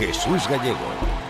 Jesús Gallego.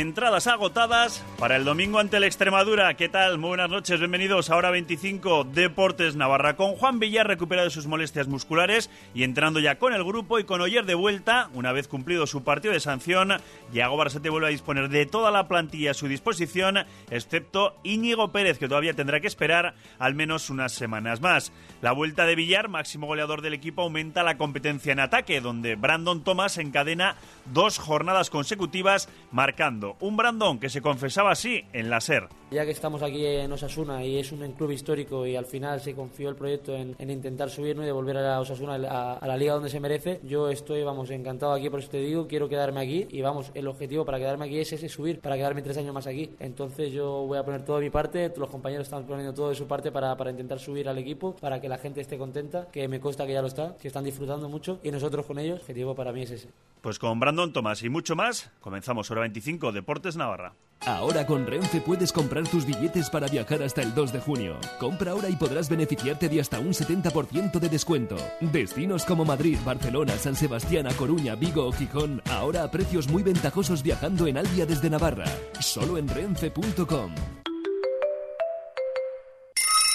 Entradas agotadas para el domingo ante la Extremadura. ¿Qué tal? Muy buenas noches, bienvenidos a Hora 25 Deportes Navarra. Con Juan Villar recuperado de sus molestias musculares y entrando ya con el grupo y con Oyer de vuelta, una vez cumplido su partido de sanción, Yago Barsete vuelve a disponer de toda la plantilla a su disposición, excepto Íñigo Pérez, que todavía tendrá que esperar al menos unas semanas más. La vuelta de Villar, máximo goleador del equipo, aumenta la competencia en ataque, donde Brandon Thomas encadena dos jornadas consecutivas marcando un Brandon que se confesaba así en la SER. Ya que estamos aquí en Osasuna y es un club histórico y al final se confió el proyecto en, intentar subir y devolver a Osasuna a, la liga donde se merece, yo estoy, vamos, encantado aquí, por eso te digo, quiero quedarme aquí y vamos, el objetivo para quedarme aquí es ese, subir, para quedarme tres años más aquí. Entonces yo voy a poner todo de mi parte, los compañeros están poniendo todo de su parte para, para intentar subir al equipo, para que la gente esté contenta, que me consta que ya lo está, que están disfrutando mucho y nosotros con ellos, el objetivo para mí es ese. Pues con Brandon Tomás y mucho más, comenzamos hora 25 Deportes Navarra. Ahora con Renfe puedes comprar tus billetes para viajar hasta el 2 de junio. Compra ahora y podrás beneficiarte de hasta un 70% de descuento. Destinos como Madrid, Barcelona, San Sebastián, A Coruña, Vigo o Gijón, ahora a precios muy ventajosos viajando en Albia desde Navarra. Solo en renfe.com.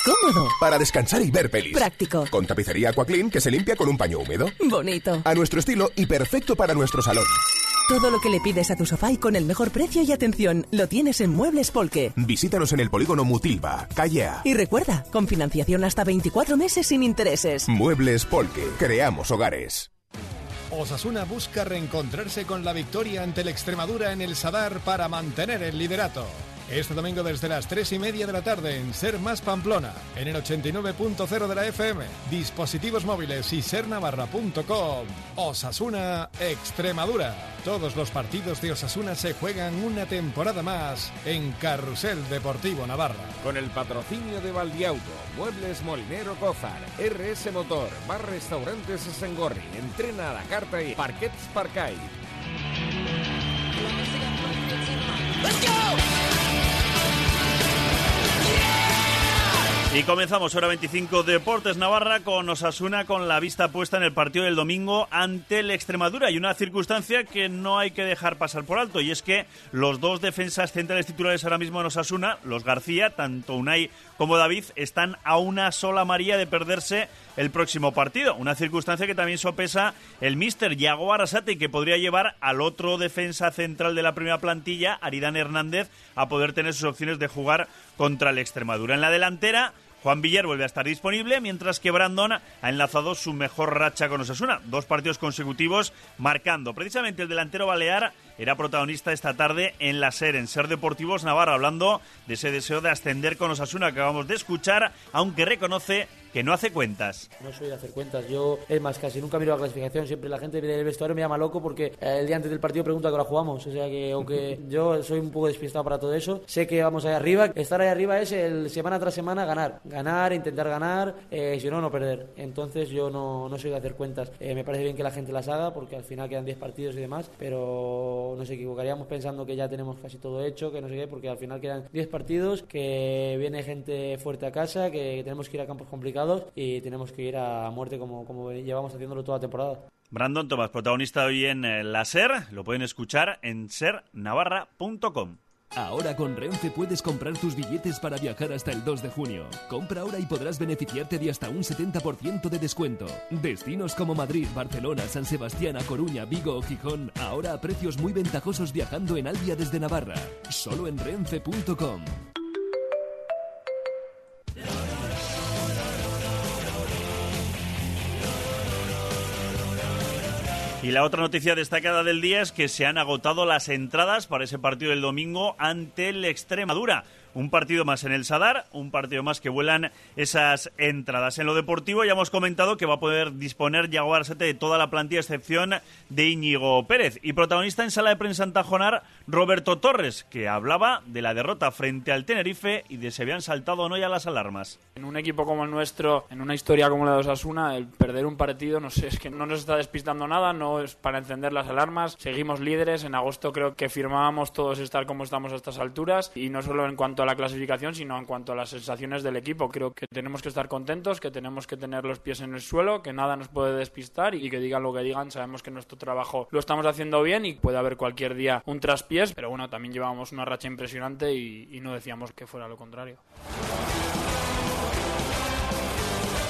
Cómodo. Para descansar y ver pelis. Práctico. Con tapicería Aquaclean que se limpia con un paño húmedo. Bonito. A nuestro estilo y perfecto para nuestro salón. Todo lo que le pides a tu sofá y con el mejor precio y atención lo tienes en Muebles Polque. Visítanos en el polígono Mutilva, calle A. Y recuerda, con financiación hasta 24 meses sin intereses. Muebles Polque. Creamos hogares. Osasuna busca reencontrarse con la victoria ante el Extremadura en el Sadar para mantener el liderato. Este domingo desde las 3 y media de la tarde en Ser Más Pamplona, en el 89.0 de la FM, dispositivos móviles y sernavarra.com. Osasuna Extremadura. Todos los partidos de Osasuna se juegan una temporada más en Carrusel Deportivo Navarra. Con el patrocinio de Valdiauto, Muebles Molinero Cozar, RS Motor, Bar Restaurantes Sengorri, Entrena a la Carta y Parquets Parcay. Y comenzamos hora 25 Deportes Navarra con Osasuna con la vista puesta en el partido del domingo ante el Extremadura y una circunstancia que no hay que dejar pasar por alto y es que los dos defensas centrales titulares ahora mismo en Osasuna, los García, tanto Unai como David, están a una sola María de perderse el próximo partido. Una circunstancia que también sopesa el míster Yago Arasate que podría llevar al otro defensa central de la primera plantilla, Aridán Hernández, a poder tener sus opciones de jugar contra el Extremadura. En la delantera, Juan Villar vuelve a estar disponible, mientras que Brandon ha enlazado su mejor racha con Osasuna. Dos partidos consecutivos marcando. Precisamente el delantero balear era protagonista esta tarde en la SER, en Ser Deportivos Navarra, hablando de ese deseo de ascender con Osasuna que acabamos de escuchar, aunque reconoce que no hace cuentas. No soy de hacer cuentas, yo, es más, casi nunca miro la clasificación, siempre la gente del vestuario me llama loco porque eh, el día antes del partido pregunta a qué hora jugamos, o sea que aunque yo soy un poco despistado para todo eso, sé que vamos ahí arriba, estar ahí arriba es el semana tras semana ganar, ganar, intentar ganar, eh, si no, no perder. Entonces yo no, no soy de hacer cuentas, eh, me parece bien que la gente las haga porque al final quedan 10 partidos y demás, pero nos equivocaríamos pensando que ya tenemos casi todo hecho, que no sé qué, porque al final quedan 10 partidos, que viene gente fuerte a casa, que tenemos que ir a campos complicados y tenemos que ir a muerte como, como llevamos haciéndolo toda la temporada. Brandon Tomás, protagonista hoy en eh, la SER, lo pueden escuchar en sernavarra.com. Ahora con Renfe puedes comprar tus billetes para viajar hasta el 2 de junio. Compra ahora y podrás beneficiarte de hasta un 70% de descuento. Destinos como Madrid, Barcelona, San Sebastián, A Coruña, Vigo o Gijón, ahora a precios muy ventajosos viajando en Albia desde Navarra. Solo en renfe.com. Y la otra noticia destacada del día es que se han agotado las entradas para ese partido del domingo ante el Extremadura. Un partido más en el Sadar, un partido más que vuelan esas entradas. En lo deportivo ya hemos comentado que va a poder disponer Yago Arsete de toda la plantilla, excepción de Íñigo Pérez. Y protagonista en sala de prensa en Tajonar, Roberto Torres, que hablaba de la derrota frente al Tenerife y de si habían saltado o no ya las alarmas. En un equipo como el nuestro, en una historia como la de Osasuna, el perder un partido, no es que no nos está despistando nada, no es para encender las alarmas. Seguimos líderes, en agosto creo que firmábamos todos estar como estamos a estas alturas y no solo en cuanto a la clasificación, sino en cuanto a las sensaciones del equipo. Creo que tenemos que estar contentos, que tenemos que tener los pies en el suelo, que nada nos puede despistar y que digan lo que digan. Sabemos que nuestro trabajo lo estamos haciendo bien y puede haber cualquier día un traspiés, pero bueno, también llevábamos una racha impresionante y, y no decíamos que fuera lo contrario.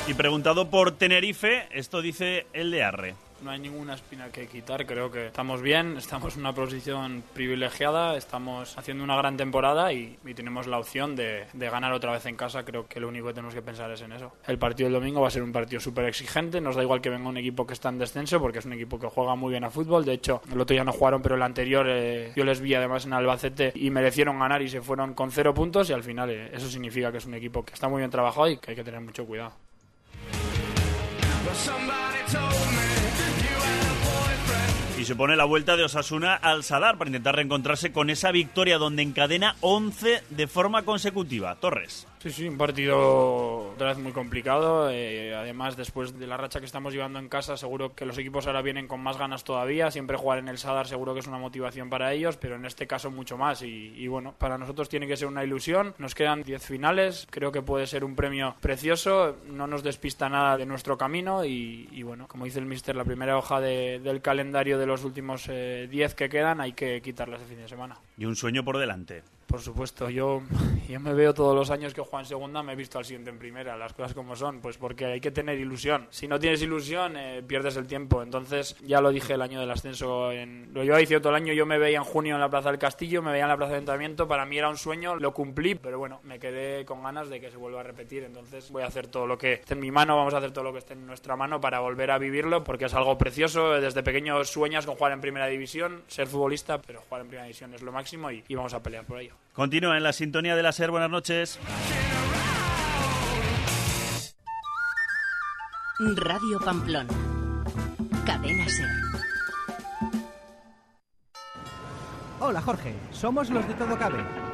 Y preguntado por Tenerife, esto dice el de Arre. No hay ninguna espina que quitar, creo que estamos bien, estamos en una posición privilegiada, estamos haciendo una gran temporada y, tenemos la opción de, ganar otra vez en casa, creo que lo único que tenemos que pensar es en eso. El partido del domingo va a ser un partido súper exigente, nos da igual que venga un equipo que está en descenso porque es un equipo que juega muy bien a fútbol, de hecho el otro día no jugaron pero el anterior eh, yo les vi además en Albacete y merecieron ganar y se fueron con cero puntos y al final eh, eso significa que es un equipo que está muy bien trabajado y que hay que tener mucho cuidado. Pone la vuelta de Osasuna al Sadar para intentar reencontrarse con esa victoria donde encadena 11 de forma consecutiva. Torres. Sí, sí, un partido otra vez muy complicado. Eh, además, después de la racha que estamos llevando en casa, seguro que los equipos ahora vienen con más ganas todavía. Siempre jugar en el Sadar seguro que es una motivación para ellos, pero en este caso mucho más. Y, y bueno, para nosotros tiene que ser una ilusión. Nos quedan 10 finales, creo que puede ser un premio precioso. No nos despista nada de nuestro camino. Y, bueno, como dice el mister, la primera hoja de, del calendario de los últimos 10 eh, que quedan hay que quitarla ese fin de semana. Y un sueño por delante. Por supuesto, yo, yo me veo todos los años que juego en segunda, me he visto al siguiente en primera, las cosas como son, pues porque hay que tener ilusión. Si no tienes ilusión, eh, pierdes el tiempo. Entonces, ya lo dije el año del ascenso, en, lo llevo diciendo todo el año, yo me veía en junio en la Plaza del Castillo, me veía en la Plaza de Ayuntamiento, para mí era un sueño, lo cumplí, pero bueno, me quedé con ganas de que se vuelva a repetir. Entonces, voy a hacer todo lo que esté en mi mano, vamos a hacer todo lo que esté en nuestra mano para volver a vivirlo, porque es algo precioso. Desde pequeño sueñas con jugar en primera división, ser futbolista, pero jugar en primera división es lo máximo y vamos a pelear por ello. Continúa en la sintonía de la SER. Buenas noches. Radio Pamplona. Cadena SER. Hola Jorge, somos los de Todo Cabe.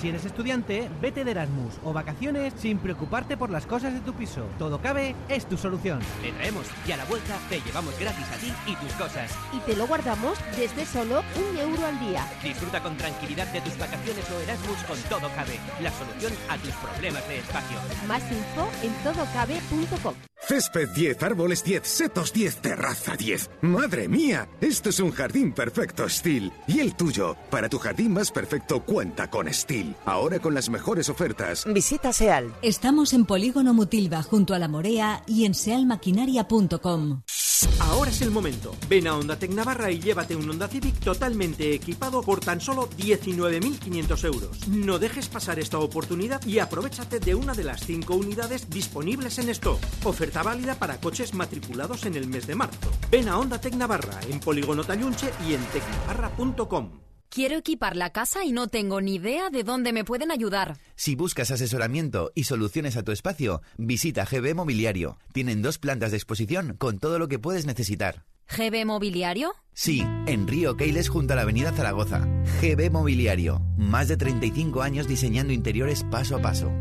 Si eres estudiante, vete de Erasmus o vacaciones sin preocuparte por las cosas de tu piso. Todo cabe es tu solución. Te traemos y a la vuelta te llevamos gratis a ti y tus cosas. Y te lo guardamos desde solo un euro al día. Disfruta con tranquilidad de tus vacaciones o Erasmus con Todo Cabe, la solución a tus problemas de espacio. Más info en todocabe.com. Césped 10, árboles 10, setos 10, terraza 10. ¡Madre mía! Esto es un jardín perfecto Steel. Y el tuyo, para tu jardín más perfecto, cuenta con Steel. Ahora con las mejores ofertas. Visita SEAL. Estamos en Polígono Mutilva, junto a La Morea y en sealmaquinaria.com. Ahora es el momento. Ven a Honda Tec Navarra y llévate un Honda Civic totalmente equipado por tan solo 19.500 euros. No dejes pasar esta oportunidad y aprovechate de una de las 5 unidades disponibles en stock. Oferta válida para coches matriculados en el mes de marzo. Ven a Honda Tec Navarra en Polígono Tallunche y en tecnavarra.com. Quiero equipar la casa y no tengo ni idea de dónde me pueden ayudar. Si buscas asesoramiento y soluciones a tu espacio, visita GB Mobiliario. Tienen dos plantas de exposición con todo lo que puedes necesitar. ¿GB Mobiliario? Sí, en Río Keiles junto a la Avenida Zaragoza. GB Mobiliario. Más de 35 años diseñando interiores paso a paso.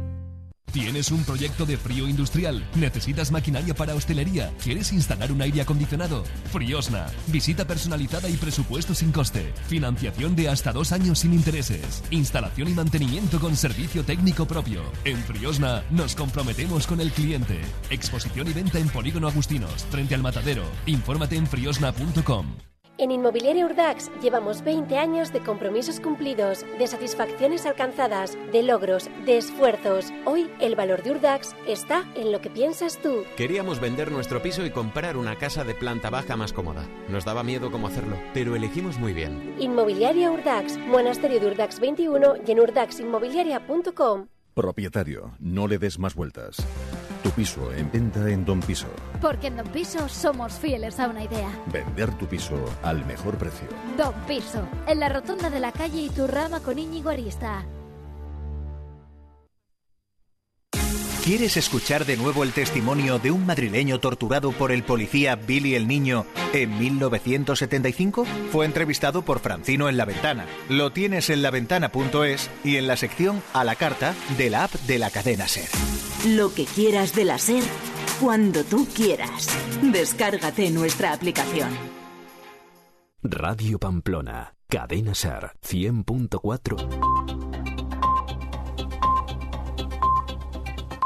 ¿Tienes un proyecto de frío industrial? ¿Necesitas maquinaria para hostelería? ¿Quieres instalar un aire acondicionado? Friosna. Visita personalizada y presupuesto sin coste. Financiación de hasta dos años sin intereses. Instalación y mantenimiento con servicio técnico propio. En Friosna nos comprometemos con el cliente. Exposición y venta en Polígono Agustinos, frente al Matadero. Infórmate en friosna.com. En Inmobiliaria Urdax llevamos 20 años de compromisos cumplidos, de satisfacciones alcanzadas, de logros, de esfuerzos. Hoy el valor de Urdax está en lo que piensas tú. Queríamos vender nuestro piso y comprar una casa de planta baja más cómoda. Nos daba miedo cómo hacerlo, pero elegimos muy bien. Inmobiliaria Urdax, Monasterio de Urdax 21 y en urdaxinmobiliaria.com. Propietario, no le des más vueltas. Tu piso en venta en Don Piso. Porque en Don Piso somos fieles a una idea. Vender tu piso al mejor precio. Don Piso, en la rotonda de la calle Iturrama con Íñigo Arista. ¿Quieres escuchar de nuevo el testimonio de un madrileño torturado por el policía Billy el Niño en 1975? Fue entrevistado por Francino en La Ventana. Lo tienes en laventana.es y en la sección a la carta de la app de la cadena Ser. Lo que quieras de la SER, cuando tú quieras. Descárgate nuestra aplicación. Radio Pamplona, Cadena Ser 100.4.